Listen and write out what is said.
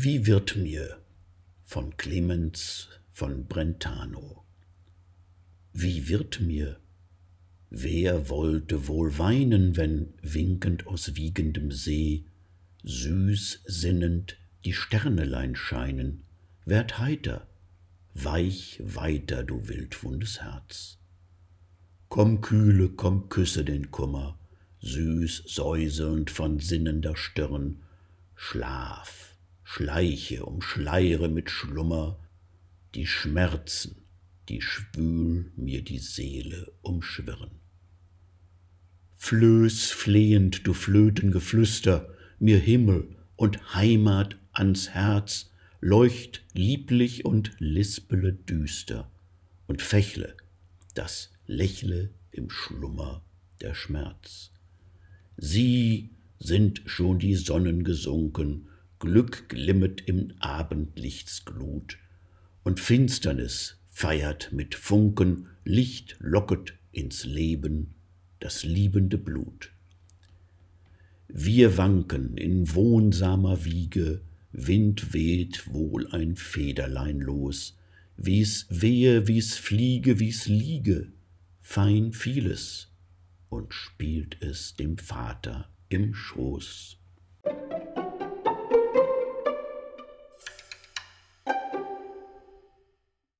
Wie wird mir von Clemens von Brentano? Wie wird mir? Wer wollte wohl weinen, wenn winkend aus wiegendem See süß sinnend die Sternelein scheinen? Werd heiter, weich weiter, du wildwundes Herz. Komm kühle, komm küsse den Kummer, süß säuselnd von sinnender Stirn, Schlaf, schleiche, umschleiere mit Schlummer die Schmerzen, die schwül mir die Seele umschwirren. Flöß flehend, du Flötengeflüster, mir Himmel und Heimat ans Herz, leucht lieblich und lispele düster und fächle, das lächle im Schlummer der Schmerz. Sie sind schon die Sonnen gesunken, Glück glimmet im Abendlichts Glut, und Finsternis feiert mit Funken, Licht locket ins Leben das liebende Blut. Wir wanken in wohnsamer Wiege, Wind weht wohl ein Federlein los, wie's wehe, wie's fliege, wie's liege, fein vieles, und spielt es dem Vater im Schoß.